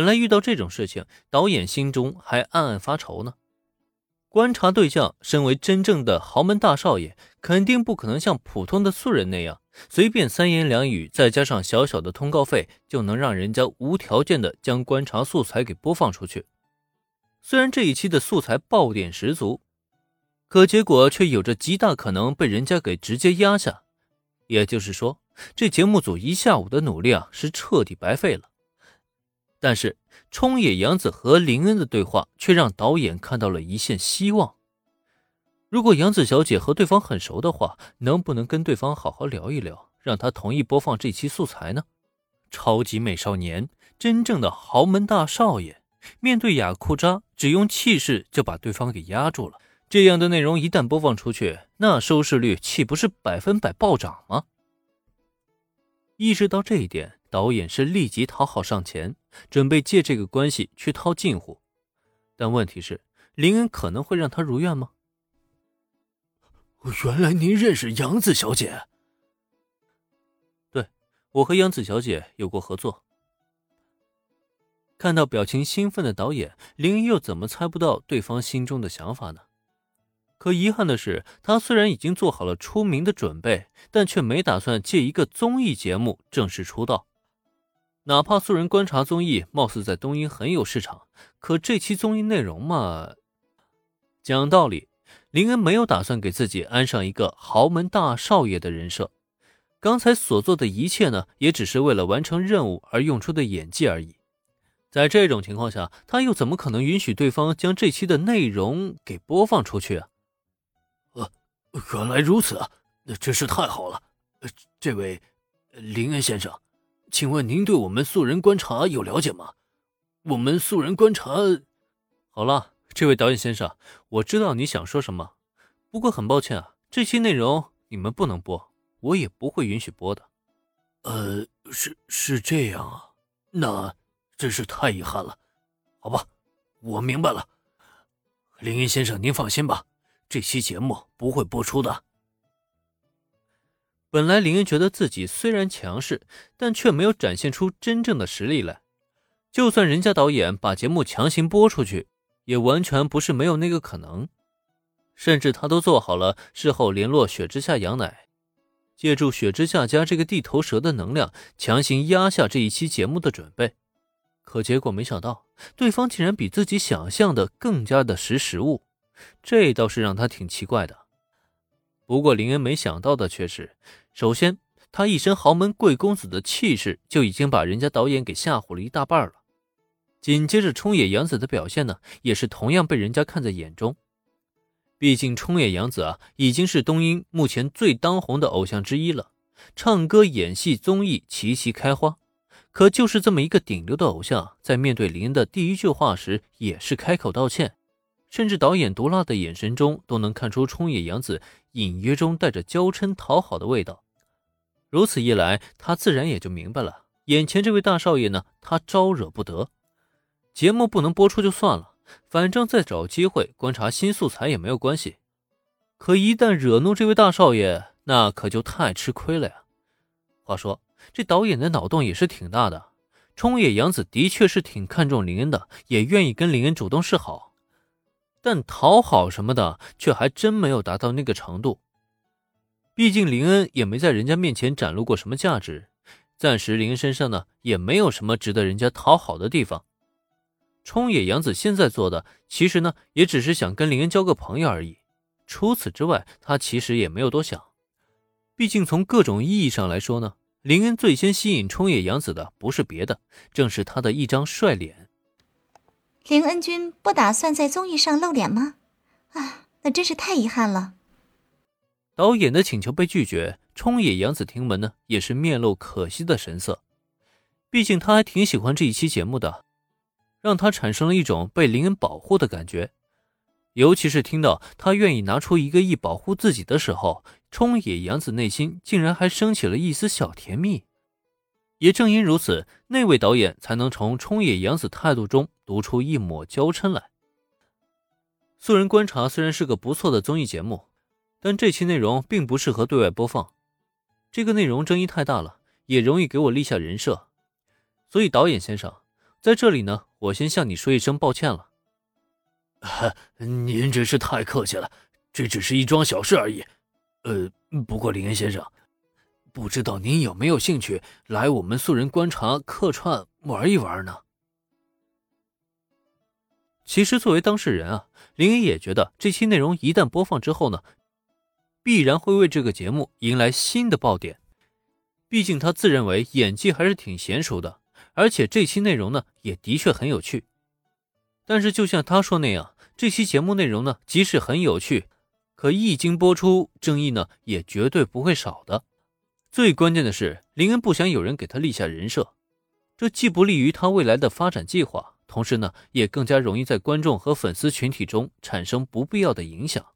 本来遇到这种事情，导演心中还暗暗发愁呢。观察对象身为真正的豪门大少爷，肯定不可能像普通的素人那样，随便三言两语，再加上小小的通告费，就能让人家无条件的将观察素材给播放出去。虽然这一期的素材爆点十足，可结果却有着极大可能被人家给直接压下。也就是说，这节目组一下午的努力啊，是彻底白费了。但是，冲野洋子和林恩的对话却让导演看到了一线希望。如果杨子小姐和对方很熟的话，能不能跟对方好好聊一聊，让他同意播放这期素材呢？超级美少年，真正的豪门大少爷，面对雅库扎，只用气势就把对方给压住了。这样的内容一旦播放出去，那收视率岂不是百分百暴涨吗？意识到这一点。导演是立即讨好上前，准备借这个关系去套近乎，但问题是林恩可能会让他如愿吗？原来您认识杨子小姐？对，我和杨子小姐有过合作。看到表情兴奋的导演，林恩又怎么猜不到对方心中的想法呢？可遗憾的是，他虽然已经做好了出名的准备，但却没打算借一个综艺节目正式出道。哪怕素人观察综艺貌似在东瀛很有市场，可这期综艺内容嘛，讲道理，林恩没有打算给自己安上一个豪门大少爷的人设。刚才所做的一切呢，也只是为了完成任务而用出的演技而已。在这种情况下，他又怎么可能允许对方将这期的内容给播放出去啊？呃，原来如此，那真是太好了。呃，这位林恩先生。请问您对我们素人观察有了解吗？我们素人观察，好了，这位导演先生，我知道你想说什么，不过很抱歉啊，这期内容你们不能播，我也不会允许播的。呃，是是这样啊，那真是太遗憾了。好吧，我明白了。林云先生，您放心吧，这期节目不会播出的。本来林恩觉得自己虽然强势，但却没有展现出真正的实力来。就算人家导演把节目强行播出去，也完全不是没有那个可能。甚至他都做好了事后联络雪之下羊奶，借助雪之下家这个地头蛇的能量，强行压下这一期节目的准备。可结果没想到，对方竟然比自己想象的更加的识时务，这倒是让他挺奇怪的。不过林恩没想到的却是。首先，他一身豪门贵公子的气势就已经把人家导演给吓唬了一大半了。紧接着，冲野洋子的表现呢，也是同样被人家看在眼中。毕竟，冲野洋子啊，已经是东英目前最当红的偶像之一了，唱歌、演戏、综艺齐齐开花。可就是这么一个顶流的偶像，在面对林恩的第一句话时，也是开口道歉。甚至导演毒辣的眼神中都能看出冲野洋子隐约中带着娇嗔讨好的味道。如此一来，他自然也就明白了，眼前这位大少爷呢，他招惹不得。节目不能播出就算了，反正再找机会观察新素材也没有关系。可一旦惹怒这位大少爷，那可就太吃亏了呀。话说，这导演的脑洞也是挺大的。冲野洋子的确是挺看重林恩的，也愿意跟林恩主动示好。但讨好什么的，却还真没有达到那个程度。毕竟林恩也没在人家面前展露过什么价值，暂时林恩身上呢也没有什么值得人家讨好的地方。冲野洋子现在做的，其实呢也只是想跟林恩交个朋友而已。除此之外，他其实也没有多想。毕竟从各种意义上来说呢，林恩最先吸引冲野洋子的不是别的，正是他的一张帅脸。林恩君不打算在综艺上露脸吗？啊，那真是太遗憾了。导演的请求被拒绝，冲野洋子听闻呢，也是面露可惜的神色。毕竟他还挺喜欢这一期节目的，让他产生了一种被林恩保护的感觉。尤其是听到他愿意拿出一个亿保护自己的时候，冲野洋子内心竟然还升起了一丝小甜蜜。也正因如此，那位导演才能从冲野洋子态度中读出一抹娇嗔来。素人观察虽然是个不错的综艺节目，但这期内容并不适合对外播放。这个内容争议太大了，也容易给我立下人设。所以导演先生，在这里呢，我先向你说一声抱歉了。您真是太客气了，这只是一桩小事而已。呃，不过林恩先生，不知道您有没有兴趣来我们素人观察客串玩一玩呢？其实，作为当事人啊，林恩也觉得这期内容一旦播放之后呢，必然会为这个节目迎来新的爆点。毕竟他自认为演技还是挺娴熟的，而且这期内容呢也的确很有趣。但是就像他说那样，这期节目内容呢即使很有趣，可一经播出，争议呢也绝对不会少的。最关键的是，林恩不想有人给他立下人设，这既不利于他未来的发展计划，同时呢也更加容易在观众和粉丝群体中产生不必要的影响。